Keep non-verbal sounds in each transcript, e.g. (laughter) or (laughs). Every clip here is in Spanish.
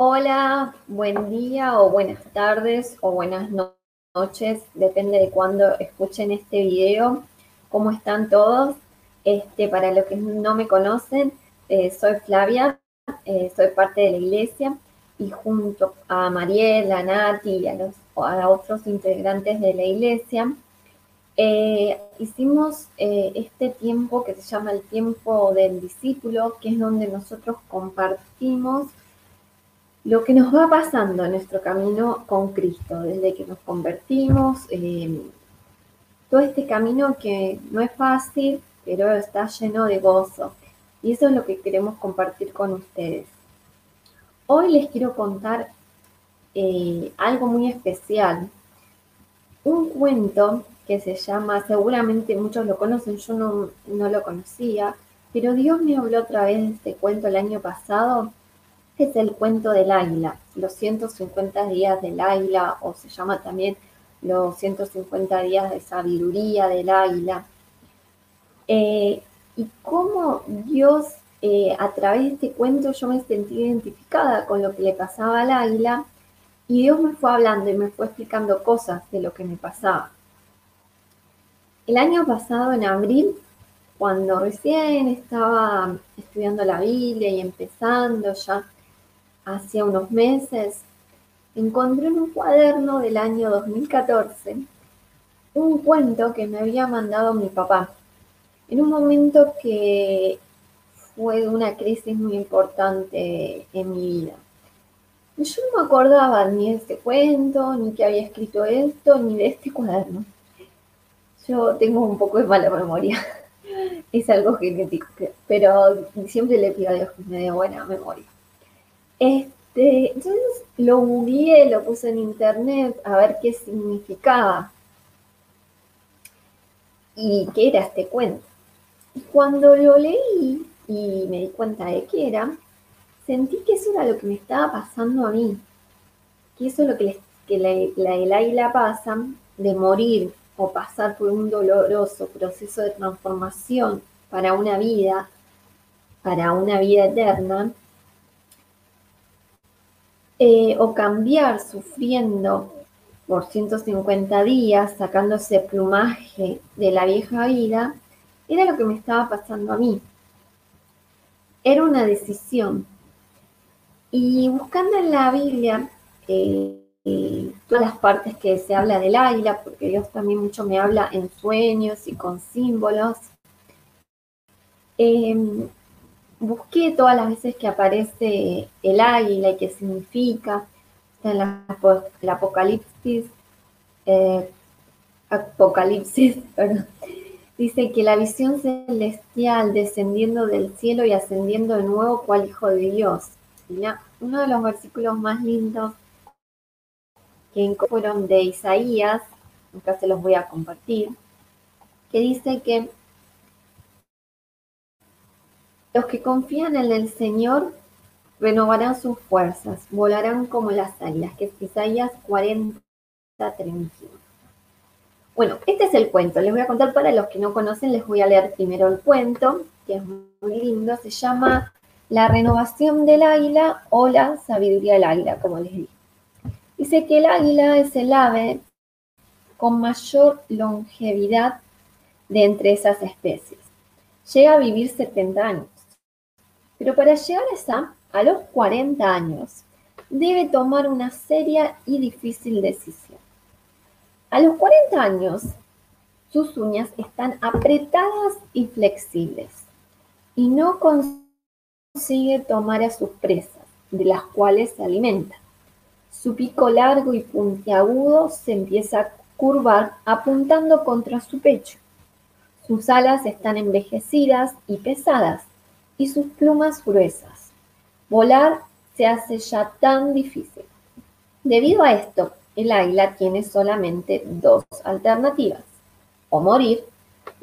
Hola, buen día o buenas tardes o buenas noches, depende de cuándo escuchen este video. ¿Cómo están todos? Este, para los que no me conocen, eh, soy Flavia, eh, soy parte de la iglesia y junto a Mariela, a Nati y a, los, a otros integrantes de la iglesia, eh, hicimos este tiempo que se llama el tiempo del discípulo, que es donde nosotros compartimos lo que nos va pasando en nuestro camino con Cristo, desde que nos convertimos, eh, todo este camino que no es fácil, pero está lleno de gozo. Y eso es lo que queremos compartir con ustedes. Hoy les quiero contar eh, algo muy especial. Un cuento que se llama, seguramente muchos lo conocen, yo no, no lo conocía, pero Dios me habló otra vez de este cuento el año pasado es el cuento del águila, los 150 días del águila, o se llama también los 150 días de sabiduría del águila. Eh, y cómo Dios, eh, a través de este cuento, yo me sentí identificada con lo que le pasaba al águila, y Dios me fue hablando y me fue explicando cosas de lo que me pasaba. El año pasado, en abril, cuando recién estaba estudiando la Biblia y empezando ya hace unos meses, encontré en un cuaderno del año 2014 un cuento que me había mandado mi papá, en un momento que fue una crisis muy importante en mi vida. Yo no me acordaba ni de este cuento, ni que había escrito esto, ni de este cuaderno. Yo tengo un poco de mala memoria, (laughs) es algo genético, pero siempre le pido a Dios que me dé buena memoria. Este, entonces lo googleé, lo puse en internet a ver qué significaba y qué era este cuento. Y cuando lo leí y me di cuenta de qué era, sentí que eso era lo que me estaba pasando a mí. Que eso es lo que, la, el águila pasa, de morir o pasar por un doloroso proceso de transformación para una vida, para una vida eterna, eh, o cambiar sufriendo por 150 días, sacándose plumaje de la vieja vida, era lo que me estaba pasando a mí. Era una decisión. Y buscando en la Biblia eh, eh, todas las partes que se habla del águila, porque Dios también mucho me habla en sueños y con símbolos, busqué todas las veces que aparece el águila y qué significa. Está en la, Apocalipsis, eh, Apocalipsis, (laughs) Dice que la visión celestial descendiendo del cielo y ascendiendo de nuevo cual hijo de Dios. uno de los versículos más lindos que fueron de Isaías, acá se los voy a compartir, que dice que los que confían en el Señor renovarán sus fuerzas, volarán como las águilas, que es Isaías 40, 31. Bueno, este es el cuento. Les voy a contar para los que no conocen, les voy a leer primero el cuento, que es muy lindo. Se llama La renovación del águila o la sabiduría del águila, como les dije. Dice que el águila es el ave con mayor longevidad de entre esas especies. Llega a vivir 70 años. Pero para llegar a esa, a los 40 años, debe tomar una seria y difícil decisión. A los 40 años, sus uñas están apretadas y flexibles y no consigue tomar a sus presas, de las cuales se alimenta. Su pico largo y puntiagudo se empieza a curvar apuntando contra su pecho. Sus alas están envejecidas y pesadas y sus plumas gruesas. Volar se hace ya tan difícil. Debido a esto, el águila tiene solamente dos alternativas, o morir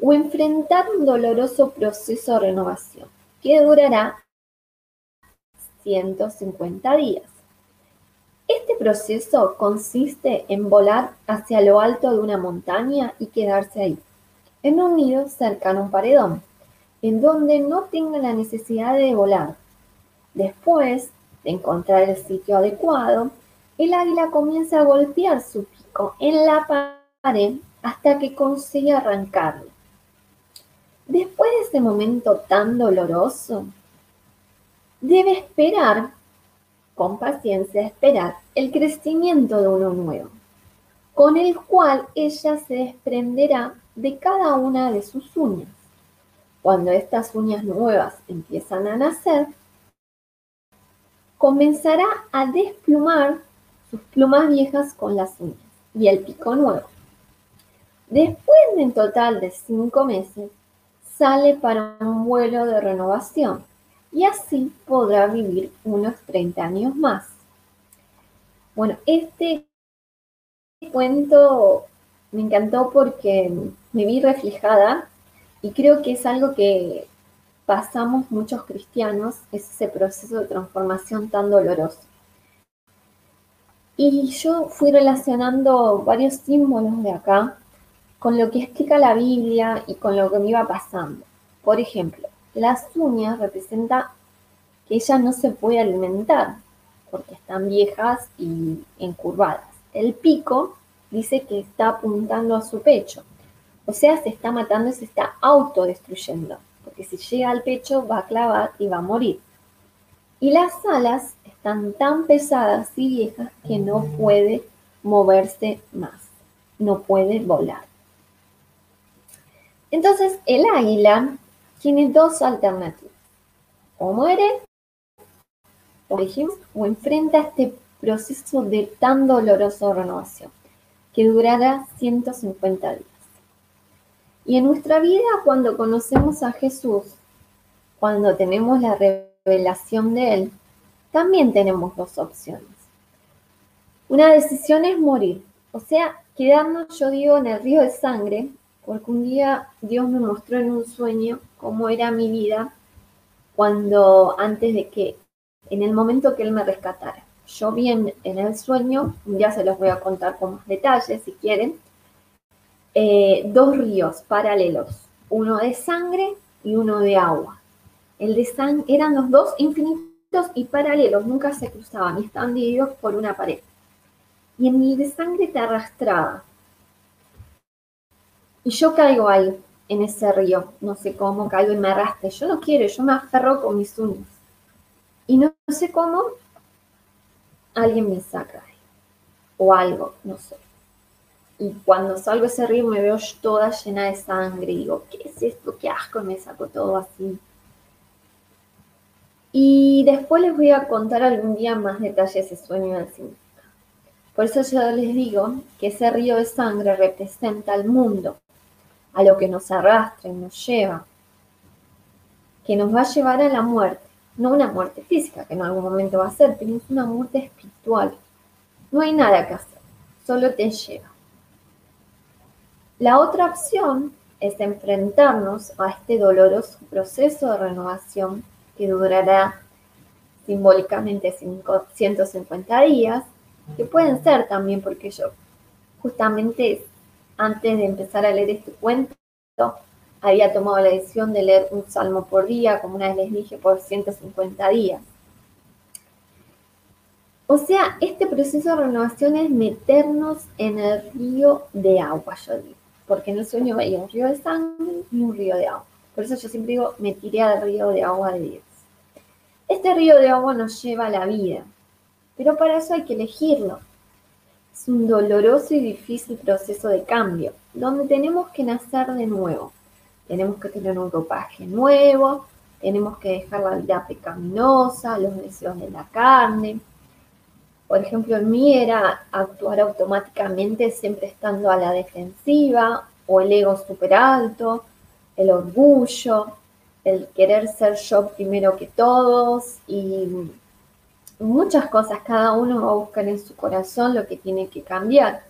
o enfrentar un doloroso proceso de renovación que durará 150 días. Este proceso consiste en volar hacia lo alto de una montaña y quedarse ahí, en un nido cercano a un paredón en donde no tenga la necesidad de volar. Después de encontrar el sitio adecuado, el águila comienza a golpear su pico en la pared hasta que consigue arrancarlo. Después de ese momento tan doloroso, debe esperar, con paciencia, esperar el crecimiento de uno nuevo, con el cual ella se desprenderá de cada una de sus uñas. Cuando estas uñas nuevas empiezan a nacer, comenzará a desplumar sus plumas viejas con las uñas y el pico nuevo. Después de un total de cinco meses, sale para un vuelo de renovación y así podrá vivir unos 30 años más. Bueno, este cuento me encantó porque me vi reflejada y creo que es algo que pasamos muchos cristianos, es ese proceso de transformación tan doloroso. Y yo fui relacionando varios símbolos de acá con lo que explica la Biblia y con lo que me iba pasando. Por ejemplo, las uñas representan que ella no se puede alimentar porque están viejas y encurvadas. El pico dice que está apuntando a su pecho, o sea, se está matando y se está autodestruyendo, porque si llega al pecho va a clavar y va a morir. Y las alas están tan pesadas y viejas que no puede moverse más, no puede volar. Entonces, el águila tiene dos alternativas. O muere, o dijimos, o enfrenta este proceso de tan doloroso renovación, que durará 150 días. Y en nuestra vida, cuando conocemos a Jesús, cuando tenemos la revelación de Él, también tenemos dos opciones. Una decisión es morir, o sea, quedarnos, yo digo, en el río de sangre, porque un día Dios me mostró en un sueño cómo era mi vida cuando antes de que, en el momento que Él me rescatara. Yo vi en, el sueño, ya se los voy a contar con más detalles si quieren, eh, dos ríos paralelos, uno de sangre y uno de agua. El de sangre eran los dos infinitos y paralelos, nunca se cruzaban y estaban divididos por una pared. Y en el de sangre te arrastraba, y yo caigo ahí, en ese río. No sé cómo caigo y me arrastre. Yo no quiero, yo me aferro con mis uñas. Y no, sé cómo alguien me saca ahí. O algo, no sé. Y cuando salgo a ese río me veo toda llena de sangre. Y digo, ¿qué es esto? ¿Qué asco? Me saco todo así. Y después les voy a contar algún día más detalles de ese sueño del significado. Por eso yo les digo que ese río de sangre representa al mundo a lo que nos arrastra y nos lleva, que nos va a llevar a la muerte, no una muerte física, que en algún momento va a ser, pero es una muerte espiritual. No hay nada que hacer, solo te lleva. La otra opción es enfrentarnos a este doloroso proceso de renovación que durará simbólicamente 150 días, que pueden ser también porque yo justamente antes de empezar a leer este cuento, había tomado la decisión de leer un salmo por día, como una vez les dije, por 150 días. O sea, este proceso de renovación es meternos en el río de agua, yo digo, porque en el sueño veía un río de sangre y un río de agua. Por eso yo siempre digo, me tiré al río de agua de Dios. Este río de agua nos lleva a la vida, pero para eso hay que elegirlo. Es un doloroso y difícil proceso de cambio, donde tenemos que nacer de nuevo. Tenemos que tener un ropaje nuevo, tenemos que dejar la vida pecaminosa, los deseos de la carne. Por ejemplo, en mí era actuar automáticamente siempre estando a la defensiva o el ego súper alto, el orgullo, el querer ser yo primero que todos y muchas cosas, cada uno va a buscar en su corazón lo que tiene que cambiar.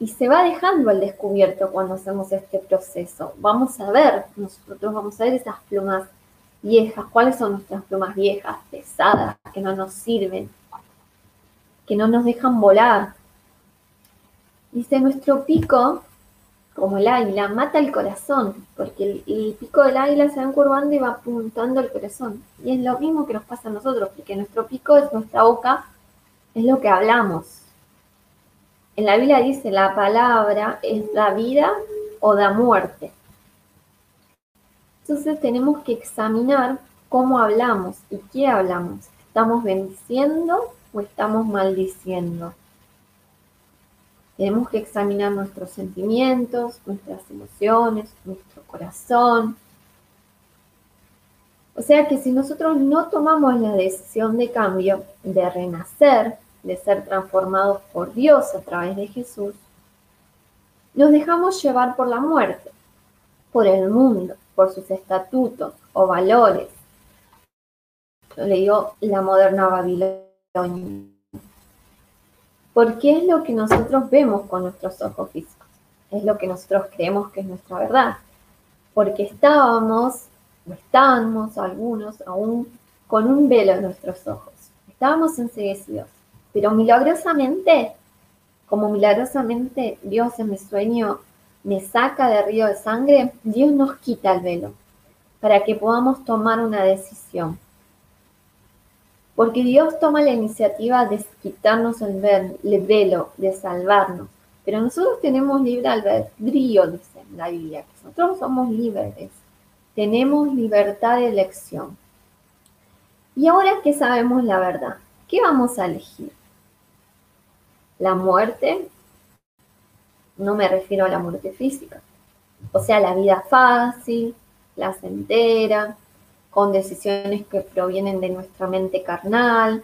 Y se va dejando al descubierto cuando hacemos este proceso. Vamos a ver, nosotros vamos a ver esas plumas viejas, cuáles son nuestras plumas viejas, pesadas, que no nos sirven, que no nos dejan volar. Dice, nuestro pico como el águila, mata el corazón, porque el, pico del águila se va encurvando y va apuntando al corazón. Y es lo mismo que nos pasa a nosotros, porque nuestro pico es nuestra boca, es lo que hablamos. En la Biblia dice, la palabra es la vida o da muerte. Entonces tenemos que examinar cómo hablamos y qué hablamos. ¿Estamos bendiciendo o estamos maldiciendo? Tenemos que examinar nuestros sentimientos, nuestras emociones, nuestro corazón. O sea que si nosotros no tomamos la decisión de cambio, de renacer, de ser transformados por Dios a través de Jesús, nos dejamos llevar por la muerte, por el mundo, por sus estatutos o valores. Yo le digo la moderna Babilonia porque es lo que nosotros vemos con nuestros ojos físicos, es lo que nosotros creemos que es nuestra verdad, porque estábamos, o estábamos algunos aún con un velo en nuestros ojos, estábamos enseguecidos, pero milagrosamente, como milagrosamente Dios en mi sueño me saca de río de sangre, Dios nos quita el velo para que podamos tomar una decisión. Porque Dios toma la iniciativa de quitarnos el velo, de salvarnos. Pero nosotros tenemos libre albedrío, dice la Biblia. Nosotros somos libres. Tenemos libertad de elección. Y ahora que sabemos la verdad, ¿qué vamos a elegir? ¿La muerte? No me refiero a la muerte física. O sea, la vida fácil, la entera, con decisiones que provienen de nuestra mente carnal,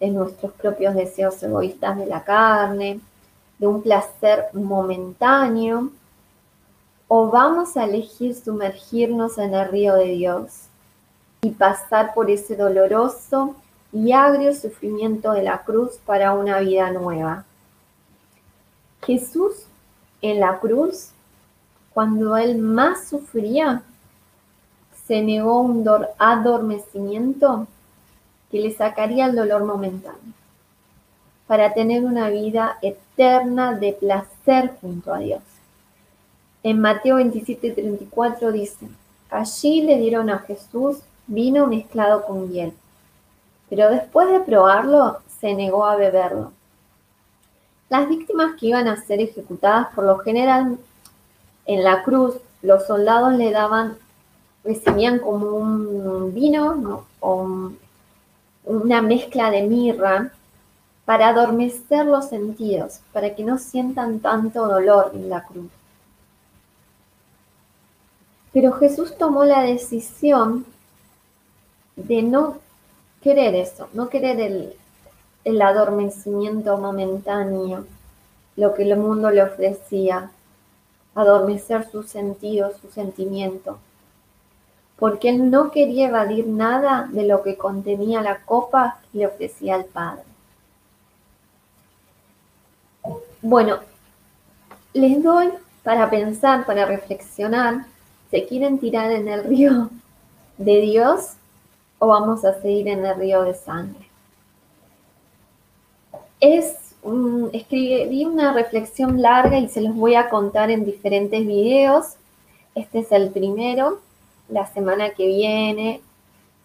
de nuestros propios deseos egoístas de la carne, de un placer momentáneo, o vamos a elegir sumergirnos en el río de Dios y pasar por ese doloroso y agrio sufrimiento de la cruz para una vida nueva. Jesús en la cruz, cuando él más sufría, se negó un adormecimiento que le sacaría el dolor momentáneo, para tener una vida eterna de placer junto a Dios. En Mateo 27, 34 dice, allí le dieron a Jesús vino mezclado con hiel, pero después de probarlo, se negó a beberlo. Las víctimas que iban a ser ejecutadas por lo general en la cruz, los soldados le daban recibían como un vino o una mezcla de mirra para adormecer los sentidos, para que no sientan tanto dolor en la cruz. Pero Jesús tomó la decisión de no querer eso, no querer el, el adormecimiento momentáneo, lo que el mundo le ofrecía, adormecer sus sentidos, su sentimiento porque él no quería evadir nada de lo que contenía la copa que le ofrecía al Padre. Bueno, les doy para pensar, para reflexionar, ¿se quieren tirar en el río de Dios o vamos a seguir en el río de sangre? Es escribí una reflexión larga y se los voy a contar en diferentes videos. Este es el primero la semana que viene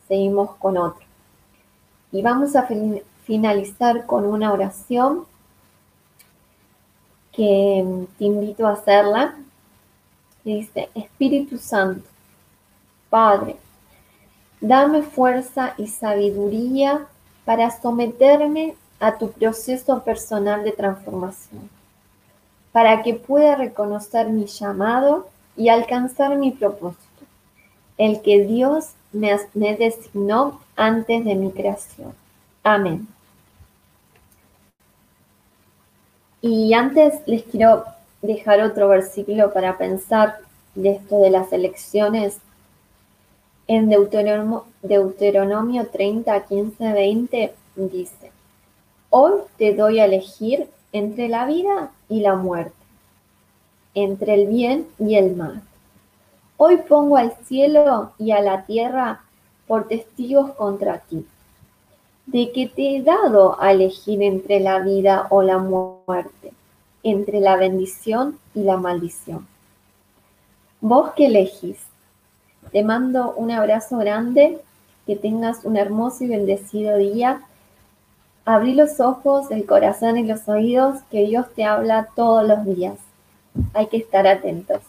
seguimos con otro. Y vamos a finalizar con una oración que te invito a hacerla. dice, Espíritu Santo, Padre, dame fuerza y sabiduría para someterme a tu proceso personal de transformación, para que pueda reconocer mi llamado y alcanzar mi propósito el que Dios me, designó antes de mi creación. Amén. Y antes les quiero dejar otro versículo para pensar de esto de las elecciones. En Deuteronomio, Deuteronomio 30, 15, 20 dice, Hoy te doy a elegir entre la vida y la muerte, entre el bien y el mal. Hoy pongo al cielo y a la tierra por testigos contra ti, de que te he dado a elegir entre la vida o la muerte, entre la bendición y la maldición. ¿Vos qué elegís? Te mando un abrazo grande, que tengas un hermoso y bendecido día. Abrí los ojos, el corazón y los oídos, que Dios te habla todos los días. Hay que estar atentos.